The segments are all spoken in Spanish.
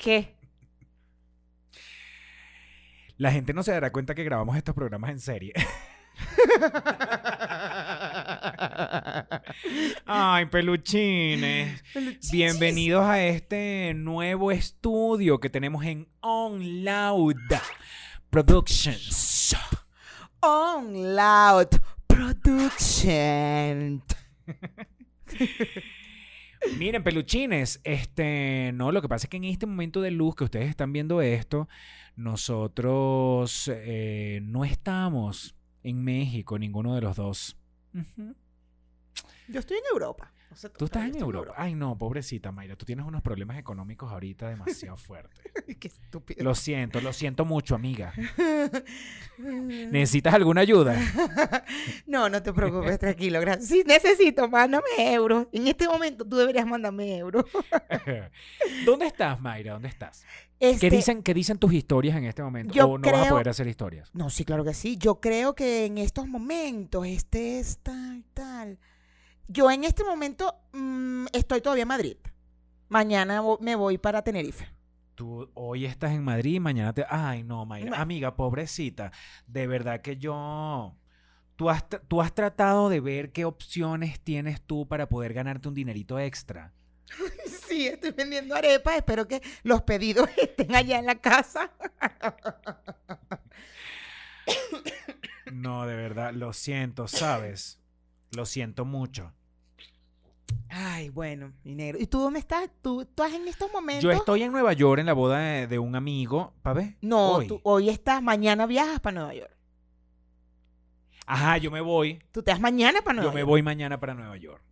¿Qué? La gente no se dará cuenta que grabamos estos programas en serie. Ay, peluchines. Bienvenidos a este nuevo estudio que tenemos en On Loud Productions. On Loud Production. Miren, peluchines, este, no, lo que pasa es que en este momento de luz que ustedes están viendo esto, nosotros eh, no estamos en México, ninguno de los dos. Yo estoy en Europa. No sé Tú estás en Europa. Ay, no, pobrecita Mayra, tú tienes unos problemas económicos ahorita demasiado fuertes. Qué estúpido. Lo siento, lo siento mucho, amiga. ¿Necesitas alguna ayuda? No, no te preocupes, tranquilo, gracias. Si necesito, mándame euros. En este momento tú deberías mandarme euros. ¿Dónde estás, Mayra? ¿Dónde estás? Este, ¿Qué dicen, ¿Qué dicen tus historias en este momento? Yo ¿O no vas a creo- poder hacer historias? No, sí, claro que sí. Yo creo que en estos momentos, este es tal, tal. Yo en este momento mm, estoy todavía en Madrid. Mañana me voy para Tenerife. Tú hoy estás en Madrid y mañana te... Ay, no, Mayra. Amiga, pobrecita. De verdad que yo... Tú has, tú has tratado de ver qué opciones tienes tú para poder ganarte un dinerito extra. Sí, estoy vendiendo arepas. Espero que los pedidos estén allá en la casa. No, de verdad, lo siento, ¿sabes? Lo siento mucho. Ay, bueno, mi negro. ¿Y tú dónde estás? ¿Tú, tú estás en estos momentos? Yo estoy en Nueva York en la boda de, de un amigo. ¿Pa' ver? No, Hoy. tú hoy estás, mañana viajas para Nueva York. Ajá, yo me voy. Tú te vas mañana para Nueva Yo me voy mañana para Nueva York.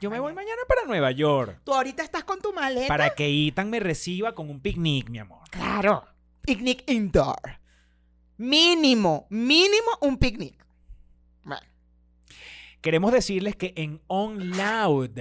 Yo me voy mañana para Nueva York. Tú ahorita estás con tu maleta. Para que Ethan me reciba con un picnic, mi amor. Claro. Picnic indoor. Mínimo, mínimo un picnic. Queremos decirles que en On Loud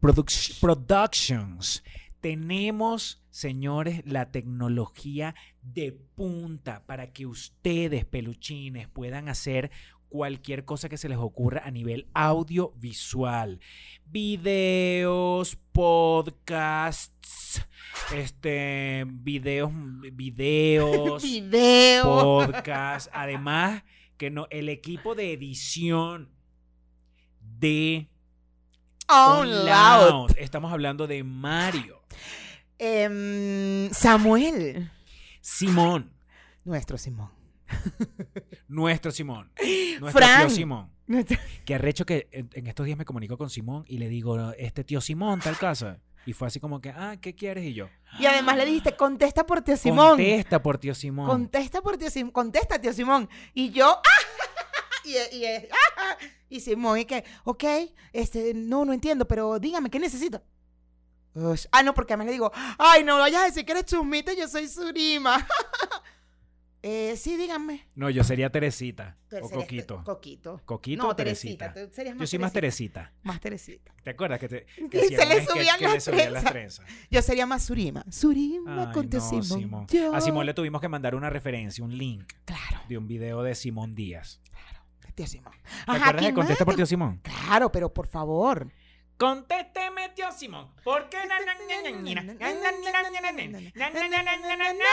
Produc- Productions tenemos, señores, la tecnología de punta para que ustedes, peluchines, puedan hacer cualquier cosa que se les ocurra a nivel audiovisual. Videos, podcasts, este, videos, videos, video. podcast. Además, que no, el equipo de edición de loud. Loud, Estamos hablando de Mario, Em, Samuel. Simón, Nuestro Simón. nuestro Simón, nuestro Fran. tío Simón. Nuestro- Que arrecho que en, estos días me comunico con Simón y le digo, este tío Simón, tal casa. Y fue así como que, ah, ¿qué quieres? Y yo, Y además le dijiste, contesta por tío Simón. contesta por tío Simón. Contesta por tío Simón. Contesta, tío Simón. Y yo, y, y, y Simón, y que, ok, este, no, no entiendo, pero dígame, ¿qué necesita? Ush. Ah, no, porque a mí le digo, ay, no vayas a decir que eres chumita, yo soy Surima. eh, sí, dígame. No, yo sería Teresita o Coquito. Coquito. Coquito no, o Teresita. Teresita. tú serías Yo soy más Teresita. Más Teresita. ¿Te acuerdas que, te, Que que se le subían que las las trenzas. Yo sería más Surima. Surima Ay, con no, Simón. Simón. Yo- A Simón le tuvimos que mandar una referencia, un link Claro, de un video de Simón Díaz. Tío Simón. ¿Te Ajá, acuerdas de ¿quién Contesta por tío Simón? Claro, pero por favor. Contésteme, tío Simón. ¿Por qué? na, na, na, na, na, na, na, na, na, na, na, na, na, na, na, na, na, na.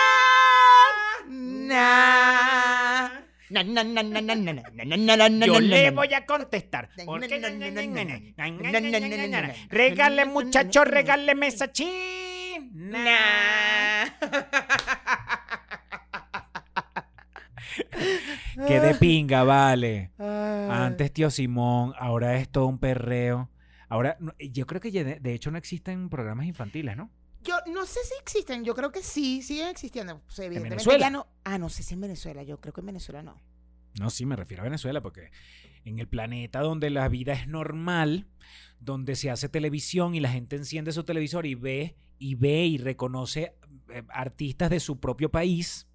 Na. Na, na, na, na, na, na, na, na, na, na, na, Yo na, le na, voy a contestar. ¿Por qué? na, na, na, na, na, na, na, na, na, na, na, na. Regale, muchacho, regáleme esa china. Qué de pinga, vale. Ay. Antes tío Simón, ahora es todo un perreo. Ahora, yo creo que ya de, hecho no existen programas infantiles, ¿no? Yo no sé si existen, yo creo que sí, siguen existiendo. O sea, evidentemente Venezuela? ya no. Ah, no sé si en Venezuela, yo creo que en Venezuela no. No, sí, me refiero a Venezuela, porque en el planeta donde la vida es normal, donde se hace televisión y la gente enciende su televisor y ve y ve y reconoce eh, artistas de su propio país,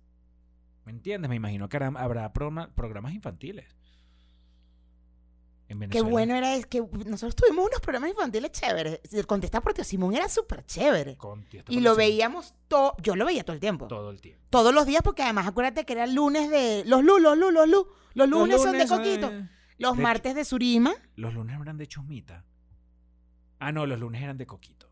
¿me entiendes? Me imagino que habrá, habrá programa- programas infantiles. En Qué Venezuela. bueno era, es que nosotros tuvimos unos programas infantiles chéveres. El Contestar por Tío Simón era súper chévere. Con Tío Y lo Simón veíamos todo, yo lo veía todo el tiempo. todo el tiempo. Todos los días, porque además acuérdate que era el lunes de. Los lu, los lu, los lu. Los lunes, Los son de Coquito. eh, Los de- martes de Surima. Los lunes eran de chusmita. Ah, no, los lunes eran de Coquito.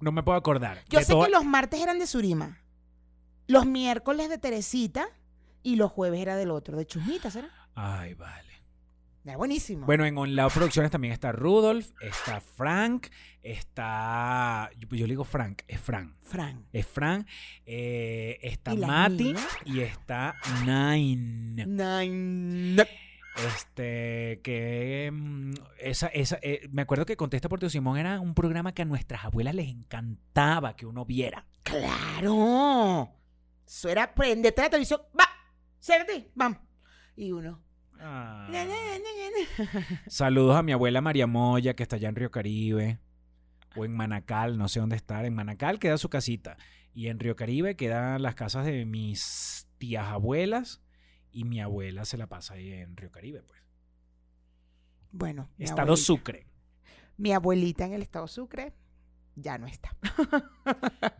No me puedo acordar. Yo De sé que los martes eran de Surima, los miércoles de Teresita y los jueves era del otro, de Chusmita, ¿será? Ay, vale. Era buenísimo. Bueno, en On Producciones también está Rudolf, está Frank, está... Yo, yo le digo Frank, es Frank. Fran. Es Frank, eh, está ¿Y las Mati y está Nine. Nine. Este, que mm, esa, esa, eh, me acuerdo que Contesta por Tío Simón era un programa que a nuestras abuelas les encantaba que uno viera. Claro. Eso era prendete la televisión. Va, siéntate, vamos. Y uno. Ah. "Na, na, na, na, na". Saludos a mi abuela María Moya, que está allá en Río Caribe. O en Manacal, no sé dónde estar. En Manacal queda su casita. Y en Río Caribe quedan las casas de mis tías abuelas. Y mi abuela se la pasa ahí en Río Caribe, pues. Bueno, Estado abuelita, Sucre. mi abuelita en el estado Sucre ya no está.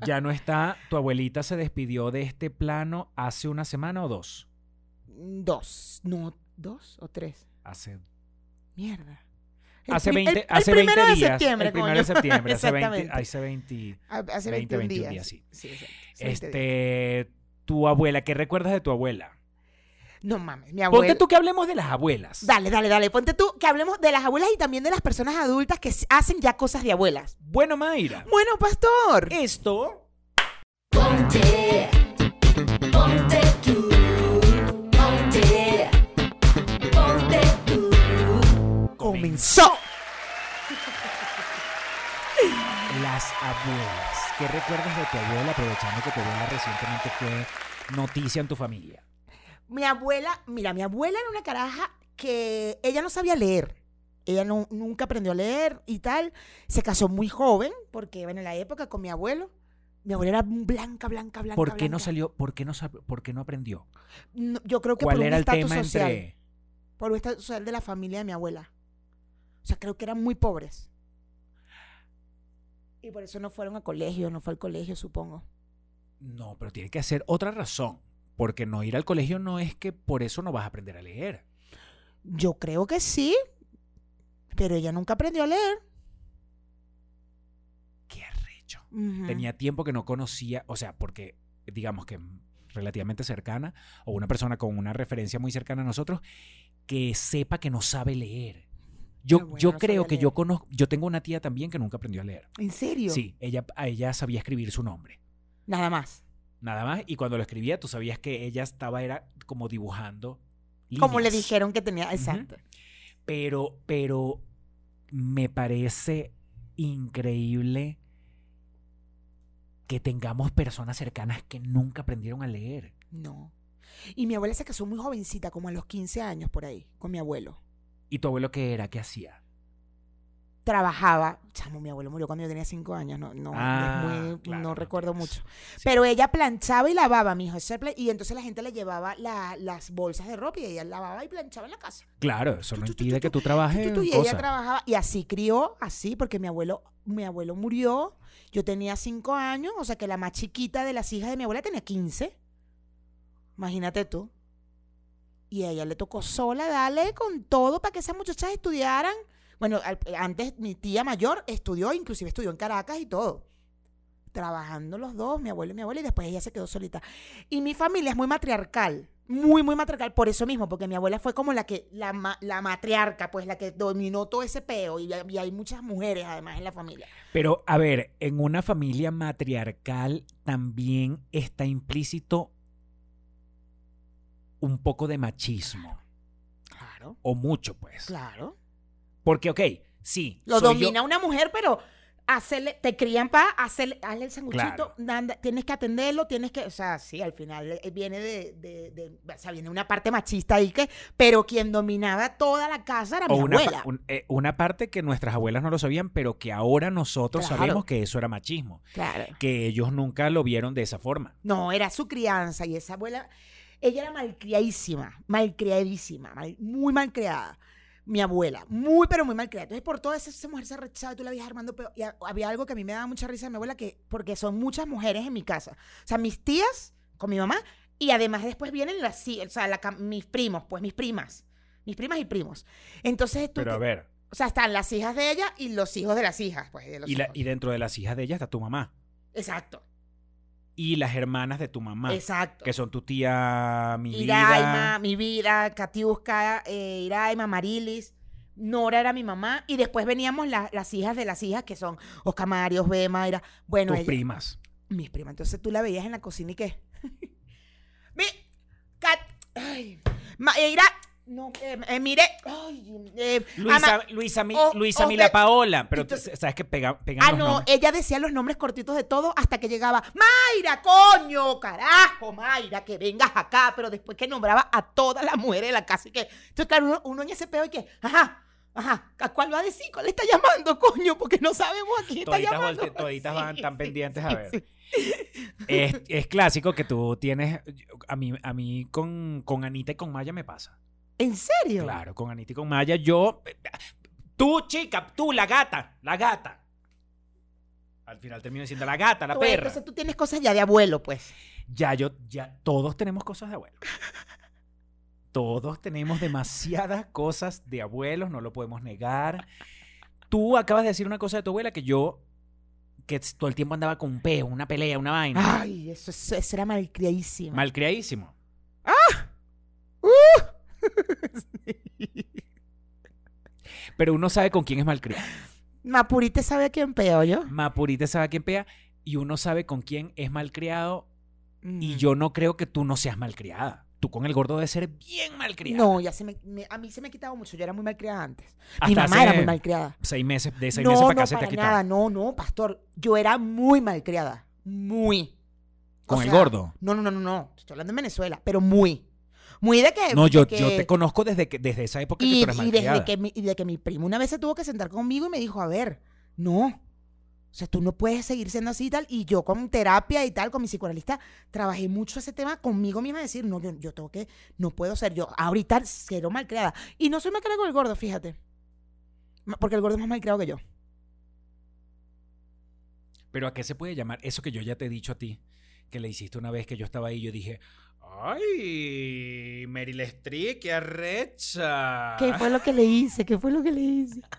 Ya no está. Tu abuelita se despidió de este plano hace una semana o dos. Dos, no, dos o tres. Hace, Mierda. El hace prim- 20, el- el hace 20 primero de días. septiembre, el primero coño. de septiembre. Hace 20, Exactamente. hace 20. Hace 20, 21 21 días. días, sí. Sí, exacto. Hace 20 días. Este. Tu abuela, ¿qué recuerdas de tu abuela? No mames, mi abuela. Ponte tú que hablemos de las abuelas. Dale, dale, dale. Ponte tú que hablemos de las abuelas y también de las personas adultas que hacen ya cosas de abuelas. Bueno, Mayra. Bueno, pastor. Esto Ponte, ponte tú, ponte, ponte tú. comenzó. Las abuelas. ¿Qué recuerdas de tu abuela aprovechando que tu abuela recientemente fue noticia en tu familia? Mi abuela, mira, mi abuela era una caraja que ella no sabía leer. Ella no, nunca aprendió a leer y tal. Se casó muy joven, porque bueno, en la época con mi abuelo, mi abuela era blanca, blanca, blanca. ¿Por qué no salió? ¿Por qué no, sab- por qué no aprendió? No, yo creo que ¿Cuál por un era el estatus social. entre Por un estatus social de la familia de mi abuela. O sea, creo que eran muy pobres. Y por eso no fueron a colegio, no fue al colegio, supongo. No, pero tiene que ser otra razón. Porque no ir al colegio no es que por eso no vas a aprender a leer. Yo creo que sí, pero ella nunca aprendió a leer. Qué arrecho. Tenía tiempo que no conocía, o sea, porque digamos que relativamente cercana o una persona con una referencia muy cercana a nosotros que sepa que no sabe leer. Yo, bueno, yo no creo que yo conozco, yo tengo una tía también que nunca aprendió a leer. ¿En serio? Sí, ella, ella sabía escribir su nombre. Nada más. Nada más. Y cuando lo escribía, tú sabías que ella estaba era como dibujando. Como le dijeron que tenía. Exacto. Pero, pero me parece increíble que tengamos personas cercanas que nunca aprendieron a leer. No. Y mi abuela se casó muy jovencita, como a los 15 años por ahí, con mi abuelo. ¿Y tu abuelo qué era? ¿Qué hacía? Trabajaba. Chamo, mi abuelo murió cuando yo tenía 5 años. No, no, Ah, es muy- claro, no recuerdo mucho. Sí. Pero ella planchaba y lavaba, mi hijo. Y entonces la gente le llevaba la- las bolsas de ropa y ella lavaba y planchaba en la casa. Claro, eso no impide que tú trabajes y ella trabajaba y así crió, así, porque mi abuelo, mi abuelo murió. Yo tenía cinco años, o sea que la más chiquita de las hijas de mi abuela tenía 15. Imagínate tú. Y a ella le tocó sola darle con todo para que esas muchachas estudiaran. Bueno, al- antes mi tía mayor estudió, inclusive estudió en Caracas y todo. Trabajando los dos, mi abuelo y mi abuela, y después ella se quedó solita. Y mi familia es muy matriarcal, muy, muy matriarcal, por eso mismo, porque mi abuela fue como la que, la, la matriarca, pues la que dominó todo ese peo, y, y hay muchas mujeres además en la familia. Pero, a ver, en una familia matriarcal también está implícito un poco de machismo. Claro, O mucho, pues. claro. Porque, ok, sí. Lo yo- domina una mujer, pero hacerle, te crían para hacerle, hazle el sanguchito, Claro. tienes que atenderlo, tienes que, o sea, sí, al final eh, viene de, de- de- o sea, viene una parte machista ahí que, pero quien dominaba toda la casa era O mi una, abuela. un- eh, una parte que nuestras abuelas no lo sabían, pero que ahora nosotros Claro. sabemos que eso era machismo. Claro. Que ellos nunca lo vieron de esa forma. No, era su crianza y esa abuela, ella era malcriadísima, malcriadísima, mal- muy malcriada. Mi abuela, muy pero muy malcriada. Entonces, por toda esa, esa mujer se rechazaba tú la veías armando peor. Y ha- había algo que a mí me daba mucha risa de mi abuela, que, porque son muchas mujeres en mi casa. O sea, mis tías con mi mamá y además después vienen las, o sea, la mis primos, pues mis primas. Mis primas y primos. Entonces, tú Pero a ver, O sea, están las hijas de ella y los hijos de las hijas, pues. de los Y, la- hijos. y dentro de las hijas de ella está tu mamá. Exacto, Y las hermanas de tu mamá. exacto. Que son tu tía, mi Iraima, vida. mi vida, Katiuska, eh, Iraima, Marilis, Nora era mi mamá. Y después veníamos la- las hijas de las hijas, que son Oscar Mario, Osbe, Mayra. Bueno, tus ella- primas. mis primas. Entonces tú la veías en la cocina y qué. Mi, Kat, ay, Ma- Ira, no, eh, eh, mire, ay, eh, Luisa, ama- Luisa, Mi- Luisa Mila Paola. Pero tú Entonces- sabes que pega, pegan Ah, los no, nombres. ella decía los nombres cortitos de todo hasta que llegaba, Mayra, coño, carajo, Mayra, que vengas acá, pero después que nombraba a todas las mujeres de la casa y que, entonces claro, uno, uno en ese peo y que, ajá, ajá, ¿a cuál va a decir? ¿Cuál está llamando, coño? Porque no sabemos a quién está Toditas llamando. volte- toditas van tan pendientes a ver. Es, es clásico que tú tienes. A mí, a mí con, con Anita y con Maya me pasa. ¿En serio? Claro, con Anita y con Maya, yo. Tú, chica, tú, la gata, la gata. Al final termino diciendo la gata, la Tú, perra. Entonces tú tienes cosas ya de abuelo, pues. Ya yo, ya, todos tenemos cosas de abuelo. Todos tenemos demasiadas cosas de abuelos, no lo podemos negar. Tú acabas de decir una cosa de tu abuela que yo, que todo el tiempo andaba con un peo, una pelea, una vaina. Ay, eso, es- eso era malcriadísimo. Malcriadísimo. Pero uno sabe con quién es malcriado. Mapurite sabe a quién peo yo. Mapurite sabe a quién pea y uno sabe con quién es malcriado y Mm. yo no creo que tú no seas malcriada. Tú con el gordo debes ser bien malcriada. No, ya se me, me- a mí se me ha quitado mucho. Yo era muy malcriada antes. Mi Hasta mamá hace era muy malcriada. Seis meses, de seis no, meses para no, acá se te para ha quitado. nada. No, no, pastor. Yo era muy malcriada. Muy. O ¿Con el sea, gordo? No, no, no, no, no. Estoy hablando en Venezuela, pero muy. Muy de que. No, yo, que- yo te conozco desde, que, desde esa época que y, tú eres y desde que mi, y de que mi primo una vez se tuvo que sentar conmigo y me dijo, a ver, no. O sea, tú no puedes seguir siendo así y tal. Y yo con terapia y tal, con mi psicoanalista, trabajé mucho ese tema conmigo misma. Decir, no, yo, yo tengo que, no puedo ser yo. Ahorita cero malcriada. Y no soy malcriada con el gordo, fíjate. Porque el gordo es más malcriado que yo. Pero ¿a qué se puede llamar eso que yo ya te he dicho a ti? Que le hiciste una vez que yo estaba ahí y yo dije, ¡ay! Meryl Streep, qué arrecha. ¿Qué fue lo que le hice? ¿Qué fue lo que le hice?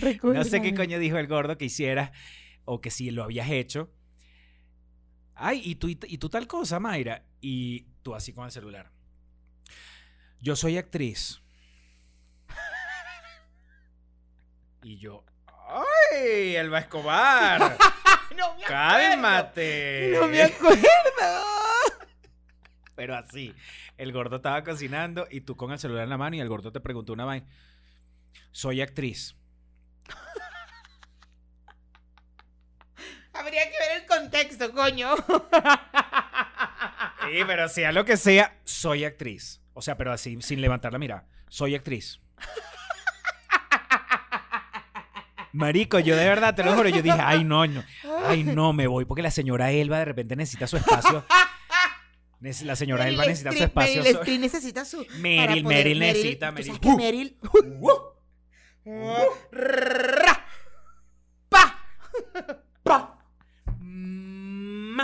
No sé qué Recuérdame. coño dijo el gordo que hicieras o que si lo habías hecho. Ay, y tú, y tú tal cosa, Mayra. Y tú así con el celular. Yo soy actriz. Y yo, ¡ay! Elba Escobar. No me. ¡Cálmate! No me acuerdo. Pero así, el gordo estaba cocinando y tú con el celular en la mano y el gordo te preguntó una vaina. Soy actriz. Habría que ver el contexto, coño. Sí, pero sea lo que sea, soy actriz. O sea, pero así, sin levantar la mirada. Soy actriz. Marico, yo de verdad te lo juro, yo dije, ay no, no, ay no, me voy porque la señora Elba de repente necesita su espacio. La señora Elba necesita su espacio. Meryl Streep necesita su. Meryl, Meryl necesita, tú Meryl. Uh. Meryl. Ra, pa, pa. Mm,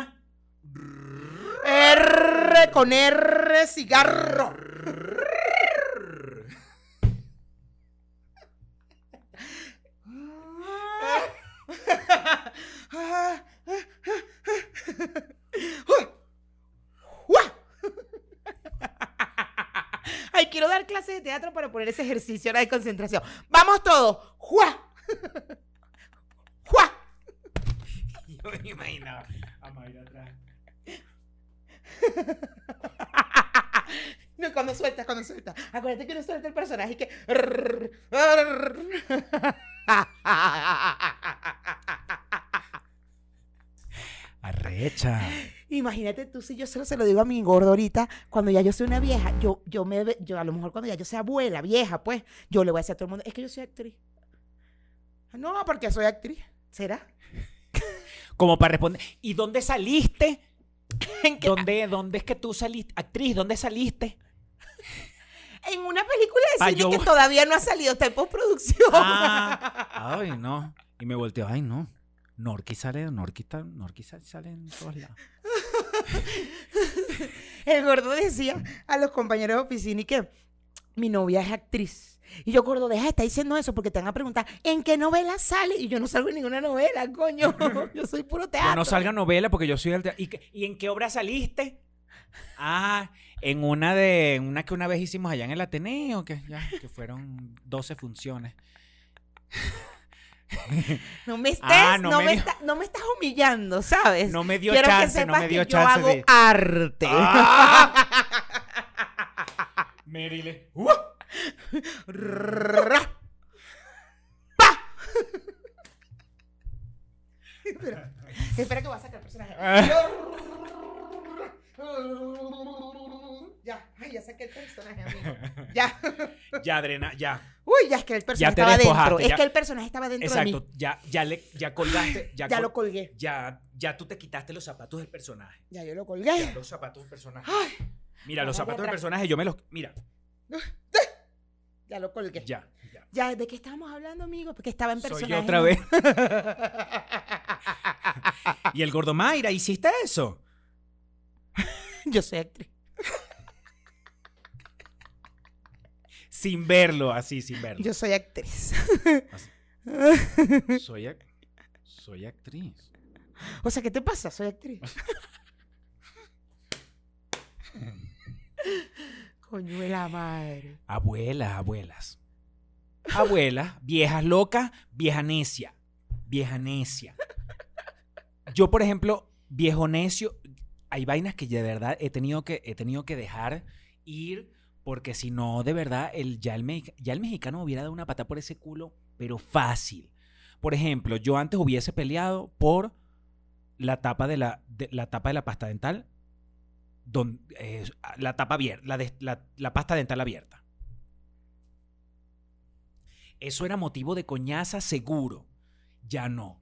R con R, cigarro. De teatro para poner ese ejercicio ahora de concentración. Vamos todos. ¡Jua! ¡Jua! Yo me imaginaba a Mayra atrás. No, cuando sueltas, cuando sueltas. Acuérdate que no suelta el personaje y que. Arrecha. Imagínate tú si yo solo se lo digo a mi gordo ahorita, cuando ya yo soy una vieja, yo, yo me yo a lo mejor cuando ya yo sea abuela, vieja, pues, yo le voy a decir a todo el mundo, es que yo soy actriz. No, porque soy actriz. ¿Será? Como para responder. ¿Y dónde saliste? ¿En, qué- ¿Dónde, ¿Dónde es que tú saliste? Actriz, ¿dónde saliste? en una película de Ah, cine yo- que todavía no ha salido, está en postproducción. Ah, ay, no. Y me volteó, ay, no. Norki sale, Norki, está, Norki sa- sale en todos lados. El gordo decía a los compañeros de oficina y que mi novia es actriz. Y yo, gordo, deja de estar diciendo eso porque te van a preguntar, ¿en qué novela sale? Y yo no salgo en ninguna novela, coño. Yo soy puro teatro. No salga novela porque yo soy del teatro. ¿Y, qué- y en qué obra saliste? Ah, en una de una que una vez hicimos allá en el Ateneo, que, ya, que fueron 12 funciones. No me estés, Ah, no, no me dio- está- no me estás humillando, ¿sabes? No me dio Quiero chance, que no sepas me dio que chance yo hago de- arte. ¡Ah! Merile. ¡Uh! Espera, espera que voy a sacar el personaje. ya, ay, ya saqué el personaje, amigo. Ya. Ya, Adrena, ya. Uy, ya es que el personaje estaba dentro. Es ya. que el personaje estaba dentro de Exacto. Ya, ya le, ya colgaste. Ya, Ya col- lo colgué. Ya, ya tú te quitaste los zapatos del personaje. mí. Ya yo lo Ya, colgué. los zapatos del personaje. Ay, Mira, los zapatos del personaje yo me los. Mira, ya lo colgué. ya, ya. Ya, ¿de qué estábamos hablando, amigo? Porque estaba en Soy personaje. yo otra vez. Y el gordo Mayra, ¿hiciste eso? yo soy actriz. Sin verlo, así, sin verlo. Yo soy actriz. Soy, soy actriz. O sea, ¿qué te pasa? Soy actriz. Coño de la madre. Abuelas, abuelas. Abuelas, viejas locas, vieja necia. Vieja necia. Yo, por ejemplo, viejo necio, hay vainas que de verdad he tenido que, he tenido que dejar ir porque si no, de verdad, el, ya, el, ya el mexicano me hubiera dado una pata por ese culo, pero fácil. Por ejemplo, yo antes hubiese peleado por la tapa de la, tapa de la pasta dental, eh, la tapa abierta, la pasta dental abierta. Eso era motivo de coñaza seguro. Ya no.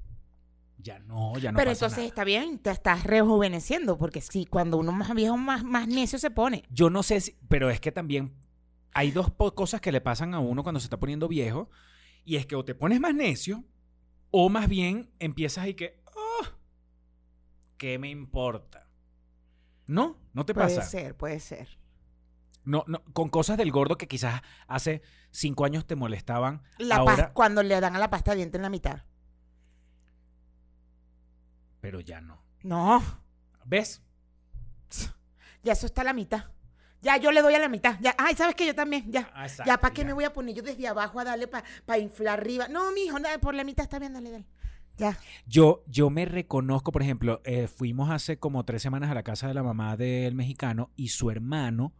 Ya no, ya no. Pero pasa entonces nada. está bien, te estás rejuveneciendo, porque sí, cuando uno más viejo, más, más necio se pone. Yo no sé si, pero es que también hay dos cosas que le pasan a uno cuando se está poniendo viejo. Y es que o te pones más necio, o más bien empiezas ahí que, "Ah, ¿qué me importa? ¿No? ¿No te Puede pasa? ser, puede ser. No, no, con cosas del gordo que quizás hace cinco años te molestaban. La ahora, cuando le dan a la pasta de diente en la mitad. Pero ya no. No, ¿Ves? ya eso está a la mitad. Ya yo le doy a la mitad. Ya, ay, ¿sabes qué? Yo también, ya. Ah, exacto, Ya, ¿para qué me voy a poner yo desde abajo a darle para inflar arriba? No, mijo, nada, por la mitad está bien, dale, dale. Ya. Yo, yo me reconozco, por ejemplo, eh, fuimos hace como tres semanas a la casa de la mamá del mexicano y su hermano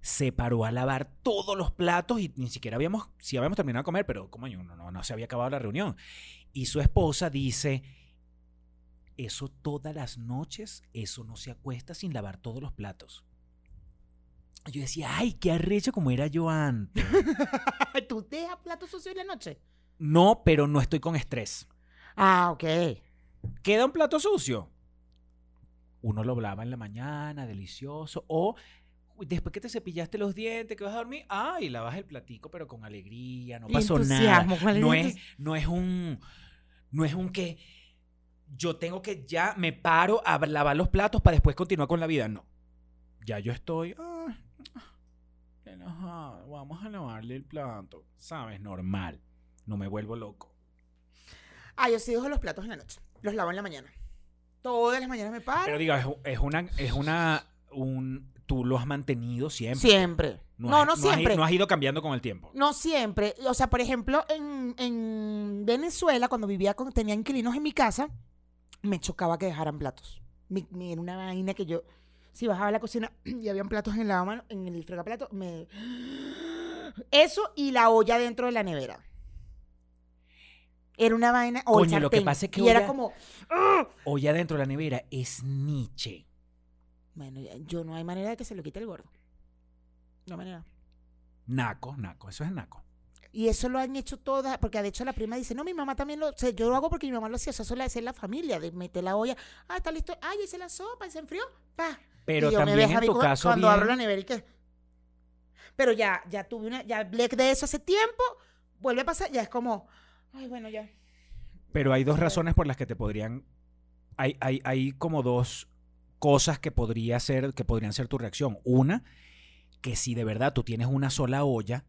se paró a lavar todos los platos y ni siquiera habíamos, sí habíamos terminado de comer, pero como no, no, no se había acabado la reunión. Y su esposa dice, eso todas las noches, eso no se acuesta sin lavar todos los platos. Yo decía, ay, qué arrecho como era yo antes. ¿Tú dejas plato sucio en la noche? No, pero no estoy con estrés. Ah, ok. ¿Queda un plato sucio? Uno lo lava en la mañana, delicioso. O después que te cepillaste los dientes, que vas a dormir, ay, lavas el platico, pero con alegría, no pasó nada. No es, no es un. No es un que yo tengo que ya me paro a lavar los platos para después continuar con la vida. No. Ya yo estoy. "Ay, qué enojado, Vamos a lavarle el plato. ¿Sabes? Normal. No me vuelvo loco. Ah, yo sí dejo los platos en la noche. Los lavo en la mañana. Todas las mañanas me paro. Pero diga, es, es una, es una, un, tú lo has mantenido siempre. Siempre. No, has- no, has- siempre. no has ido cambiando con el tiempo. No siempre. O sea, por ejemplo, en, en Venezuela, cuando vivía con, tenía inquilinos en mi casa, me chocaba que dejaran platos. Mi- mi- era una vaina que yo, si bajaba a la cocina y habían platos en la mano, en el fregaplato, me... Eso y la olla dentro de la nevera. Era una vaina... O el Coño, lo que pasa es que Y era olla- como... O ya dentro de la nevera es Nietzsche. Bueno, yo no hay manera de que se lo quite el gordo. No hay manera. Naco, naco. Eso es naco. Y eso lo han hecho todas, porque de hecho la prima dice, no, mi mamá también lo, o sea, yo lo hago porque mi mamá lo hacía, o sea, eso lo hacía la familia, de meter la olla, ah, está listo, ah, ya hice la sopa, y se enfrió, pa. Pero Y yo me también a en mí tu caso Cuando bien- abro la nevera y que... Pero ya, ya tuve una, ya hablé de eso hace tiempo, vuelve a pasar, ya es como, ay, bueno, ya. Pero hay dos razones por las que te podrían. Hay, hay, hay como dos cosas que podría ser, que podrían ser tu reacción. Una, que si de verdad tú tienes una sola olla,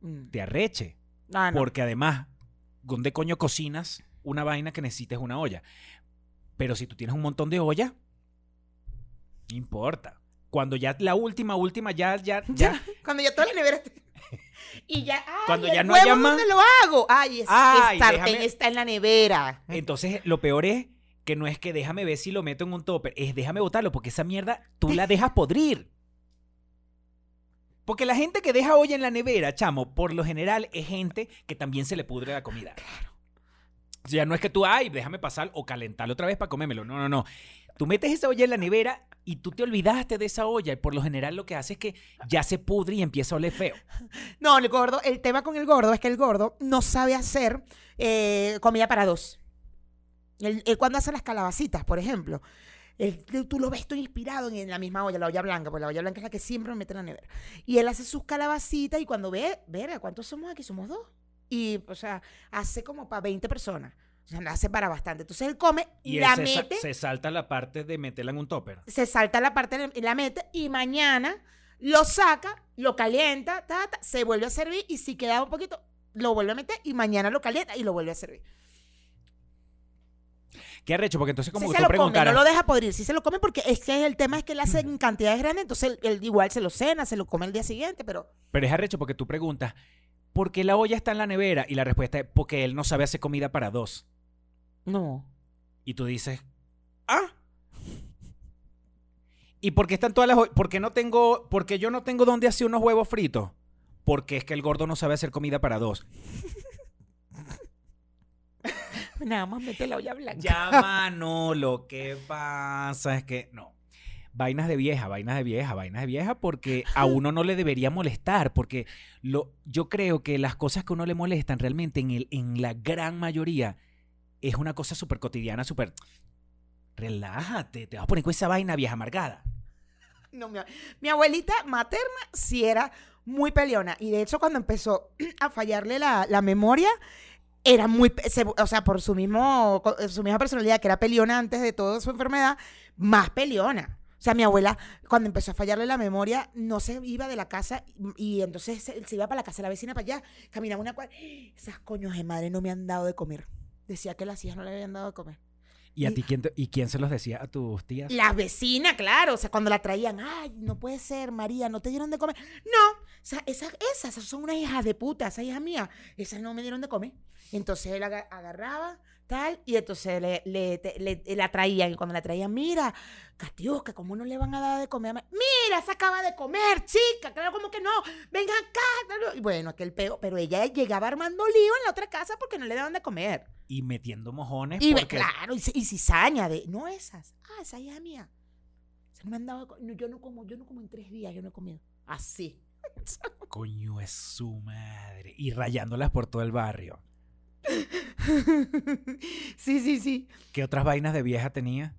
Mm. te arreche. Ah, no. Porque además, ¿dónde coño cocinas una vaina que necesites una olla? Pero si tú tienes un montón de ollas, no importa. Cuando ya la última, última, ya, ya, ya. Cuando ya toda la nevera Y ya, ay, Cuando ¿el ya no huevo haya más- ¿Dónde lo hago? Ay, es Ay, que sartén déjame- está en la nevera. Entonces, lo peor es que no es que déjame ver si lo meto en un topper, es déjame botarlo, porque esa mierda tú la dejas podrir. Porque la gente que deja olla en la nevera, chamo, por lo general es gente que también se le pudre la comida. Claro. O sea, no es que tú, ay, déjame pasar o calentarlo otra vez para comérmelo. No, no, no. Tú metes esa olla en la nevera y tú te olvidaste de esa olla. Y por lo general lo que hace es que ya se pudre y empieza a oler feo. No, el gordo, el tema con el gordo es que el gordo no sabe hacer eh, comida para dos. Él, él cuando hace las calabacitas, por ejemplo, él- tú- lo ves todo inspirado en, la misma olla, la olla blanca, porque la olla blanca es la que siempre me mete en la nevera. Y él hace sus calabacitas y cuando ve, verga, ¿cuántos somos aquí? Somos dos. Y, o sea, hace como para 20 personas. O sea, hace para bastante. Entonces él come, Y la él se, sa- mete, se salta la parte de meterla en un topper. se salta la parte y la mete y mañana lo saca, lo calienta, ta, ta, se vuelve a servir y si queda un poquito, lo vuelve a meter y mañana lo calienta y lo vuelve a servir. Qué arrecho, porque entonces como que se tú lo come, no preguntaras... lo deja podrir. Si se lo come porque es que el tema es que él hace en cantidades grandes, entonces él, él igual se lo cena, se lo come el día siguiente, pero Pero es arrecho porque tú preguntas, ¿por qué la olla está en la nevera? Y la respuesta es porque él no sabe hacer comida para dos. no. Y tú dices, ah. ¿Y por qué están todas las? ¿Por qué no tengo, porque yo no tengo dónde hacer unos huevos fritos? Porque es que el gordo no sabe hacer comida para dos. Nada más mete la olla blanca. Ya, mano, lo que pasa es que no. Vainas de vieja, vainas de vieja, vainas de vieja, porque a uno no le debería molestar, porque lo, yo creo que las cosas que a uno le molestan realmente en, el, en la gran mayoría es una cosa súper cotidiana, súper... Relájate, te vas a poner con esa vaina vieja amargada. No, mi, mi abuelita materna sí era muy peleona. Y de hecho, cuando empezó a fallarle la, la memoria, era muy. o sea, por su, mismo, su misma personalidad, que era peleona antes de toda su enfermedad, más peleona. O sea, mi abuela, cuando empezó a fallarle la memoria, no se iba de la casa y, entonces se, se iba para la casa de la vecina para allá, caminaba una cuadra. Esas coños de madre no me han dado de comer. Decía que las hijas no le habían dado de comer. ¿Y a ti quién, te- y quién se los decía a tus tías? La vecina, claro. O sea, cuando la traían, ay, no puede ser, María, no te dieron de comer. No, o sea, esas, esas son unas hijas de puta, esas hijas mías. Esas no me dieron de comer. Entonces él aga- agarraba, tal, y entonces le, le- te- le- la traían. Y cuando la traían, mira, Catiusca, ¿cómo no le van a dar de comer? Mira, se acaba de comer, chica. Claro, como que no. Venga acá. Y bueno, aquel peo. Pero ella llegaba armando lío en la otra casa porque no le daban de comer. Y metiendo mojones Y porque... claro, y, ci- y cizaña de, no esas, ah, esa hija mía. Se me han dado, no, yo no como, yo no como en tres días, yo no he comido. Así. Coño es su madre. Y rayándolas por todo el barrio. sí, sí, sí. ¿Qué otras vainas de vieja tenía?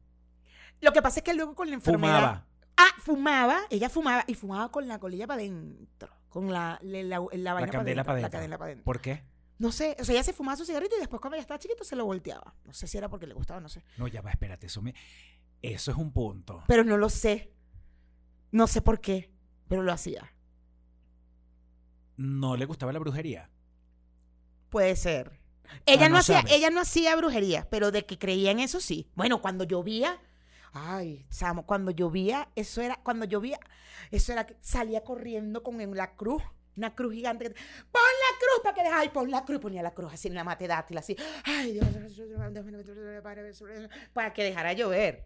Lo que pasa es que luego con la enfermedad. Fumaba. Ah, fumaba, ella fumaba y fumaba con la colilla para adentro. Con la, la, la, la vaina candela La cadena para adentro. ¿Por qué? No sé, o sea, ella se fumaba su cigarrito y después cuando ella estaba chiquito se lo volteaba. No sé si era porque le gustaba, no sé. No, ya va, espérate. Eso, me... eso es un punto. Pero no lo sé. No sé por qué, pero lo hacía. No le gustaba la brujería. Puede ser. Ella Ah, no, no hacía, ella no hacía brujería, pero de que creía en eso sí. Bueno, cuando llovía, ay, Samo, cuando llovía, eso era, cuando llovía, eso era que salía corriendo con en la cruz, una cruz gigante. que- Pon la cruz para que deje, ay, pon la cruz, ponía la cruz así en la mate dátil, así, ay, Dios, para que dejara llover.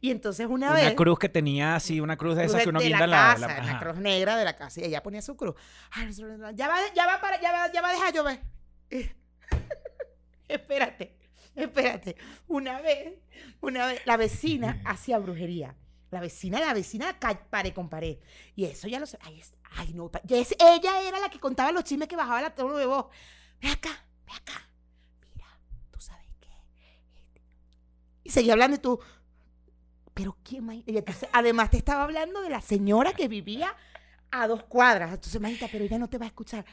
Y entonces una, Una vez. cruz que tenía así, una cruz de esas que uno guinda la la, casa, la- cruz negra de la casa. Y ella ponía su cruz. Ay, ya va, ya va para, ya va, ya va a dejar llover. espérate, espérate. Una vez, una vez, la vecina hacía brujería. La vecina, la vecina pared con pared. Y eso ya lo sé. Ay, ay, no. pa- ya es- ella era la que contaba los chismes que bajaba la tono de voz. Ve acá, ve acá. Mira, tú sabes qué. Este- Y seguía hablando y tú, pero quién más. Además te estaba hablando de la señora que vivía a dos cuadras. Entonces, pero ella no te va a escuchar.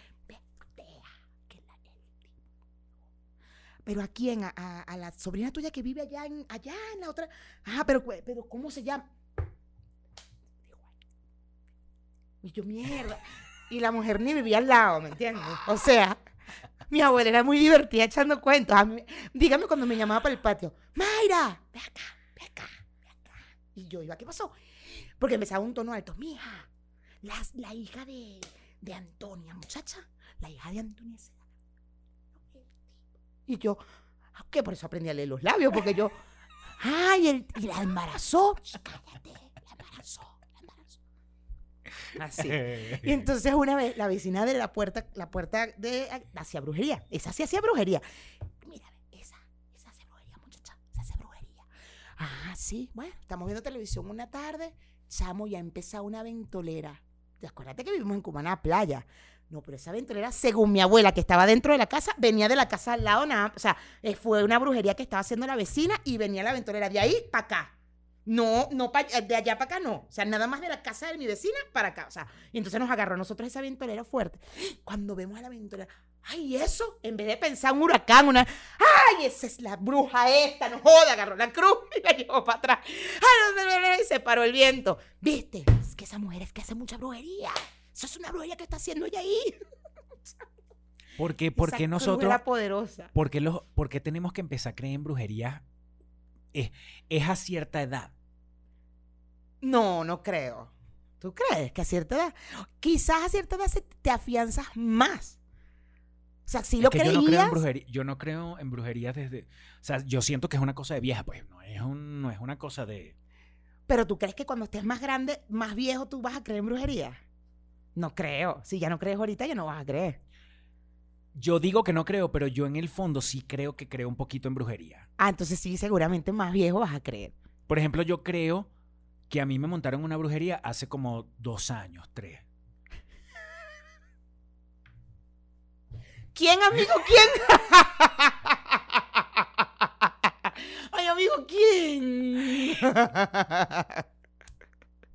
Pero a quién, a, la sobrina tuya que vive allá en, allá en la otra. Ah, pero, pero ¿cómo se llama? Y yo, mierda. y la mujer ni vivía al lado, ¿me entiendes? O sea, mi abuela era muy divertida echando cuentos. Dígame cuando me llamaba para el patio, Mayra, ve acá, ve acá, ve acá. Y yo iba, ¿qué pasó? Porque empezaba un tono alto, mija, la, la hija de, de Antonia, muchacha, la hija de Antonia se Y yo, "Ah, ¿qué? Por eso aprendí a leer los labios, porque yo, ay, el, y la embarazó. Cállate, la embarazó. Así. Y entonces una vez la vecina de la puerta, la puerta de hacía brujería. Esa sí hacía brujería. Mira, esa, esa hace brujería, muchacha. Esa hace brujería. Ah, sí. Bueno, estamos viendo televisión una tarde. Chamo, ya empezó una ventolera. Acuérdate que vivimos en Cumaná Playa. No, pero esa ventolera, según mi abuela, que estaba dentro de la casa, venía de la casa al lado, nada. O sea, eh, fue una brujería que estaba haciendo la vecina y venía la ventolera de ahí para acá. No, no pa- de allá para acá no. O sea, nada más de la casa de mi vecina para acá. O sea, y entonces nos agarró a nosotros esa ventolera fuerte. Cuando vemos a la ventolera, ay, eso, en vez de pensar un huracán, una, ay, esa es la bruja esta, no joda, agarró la cruz y la llevó para atrás. Ay, no, y se paró el viento. ¿Viste? Es que esa mujer es que hace mucha brujería. Eso es una brujería que está haciendo ella ahí. ¿Por qué, por Esa qué cruz nosotros, era poderosa. por qué los, por qué tenemos que empezar a creer en brujería? Es, es a cierta edad. No, no creo. ¿Tú crees que a cierta edad? Quizás a cierta edad se- te afianzas más. O sea, si Es lo que creías. yo no creo en brujería, yo no creo en brujería desde, o sea, yo siento que es una cosa de vieja, pues no es un, no es una cosa de Pero tú crees que cuando estés más grande, más viejo, tú vas a creer en brujería. No creo. Si ya no crees ahorita, ya no vas a creer. Yo digo que no creo, pero yo en el fondo sí creo que creo un poquito en brujería. Ah, entonces sí, seguramente más viejo vas a creer. Por ejemplo, yo creo que a mí me montaron una brujería hace como dos años, tres. ¿Quién, amigo? ¿Quién? Ay, amigo, ¿quién?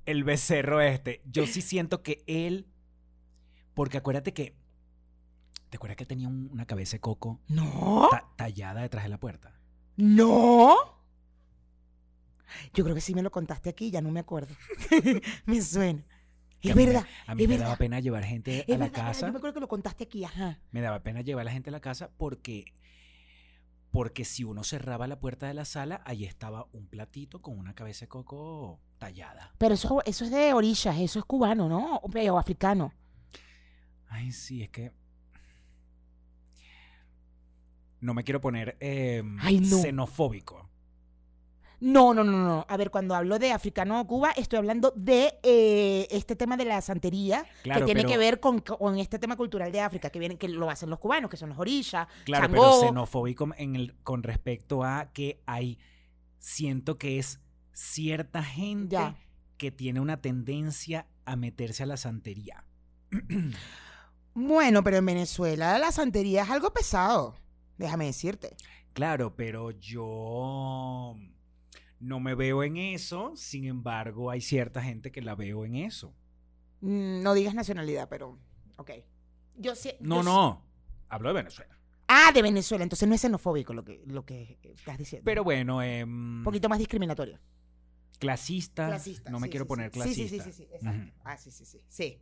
El becerro este. Yo sí siento que él. Porque acuérdate que. ¿Te acuerdas que tenía un- una cabeza de coco No, ta- tallada detrás de la puerta? no. Yo creo que sí me lo contaste aquí, ya no me acuerdo. me suena. Que Es a mí me- verdad. A mí es me verdad. daba pena llevar gente Es a la verdad, casa. Yo me acuerdo que lo contaste aquí, ajá. Me daba pena llevar a la gente a la casa porque. Porque si uno cerraba la puerta de la sala, ahí estaba un platito con una cabeza de coco tallada. Pero eso, eso es de orillas, eso es cubano, ¿no? O, o africano. Ay, sí, es que. No me quiero poner eh, Ay, no. xenofóbico. No, no, no, no. A ver, cuando hablo de africano o Cuba, estoy hablando de eh, este tema de la santería, Claro, que tiene pero- que ver con, con este tema cultural de África, que vienen, que lo hacen los cubanos, que son los orillas, Claro, Changó. pero xenofóbico en el, con respecto a que hay. Siento que es cierta gente Ya. que tiene una tendencia a meterse a la santería. Bueno, pero en Venezuela la santería es algo pesado, déjame decirte. Claro, pero yo no me veo en eso. Sin embargo, hay cierta gente que la veo en eso. Mm, No digas nacionalidad, pero ok. Yo sé. No, yo no. Hablo de Venezuela. Ah, de Venezuela, entonces no es xenofóbico lo que, lo que estás diciendo. Pero bueno, em, Un poquito más discriminatorio. clasista. Clasista. No me sí, quiero sí, poner sí. clasista. Sí, sí, sí, sí, sí, exacto. Ah, sí, sí, sí. Sí.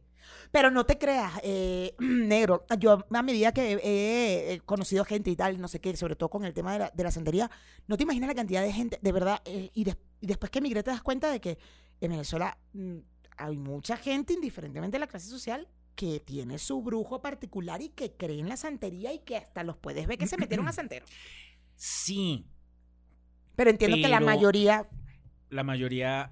Pero no te creas, eh, negro. Yo, a medida que he, conocido gente y tal, no sé qué, sobre todo con el tema de la, de la santería, no te imaginas la cantidad de gente, de verdad. eh, y, des- y después que emigré, te das cuenta de que en Venezuela mm, hay mucha gente, indiferentemente de la clase social, que tiene su brujo particular y que cree en la santería y que hasta los puedes ver que se metieron a santero. Sí, Pero entiendo que la mayoría. la mayoría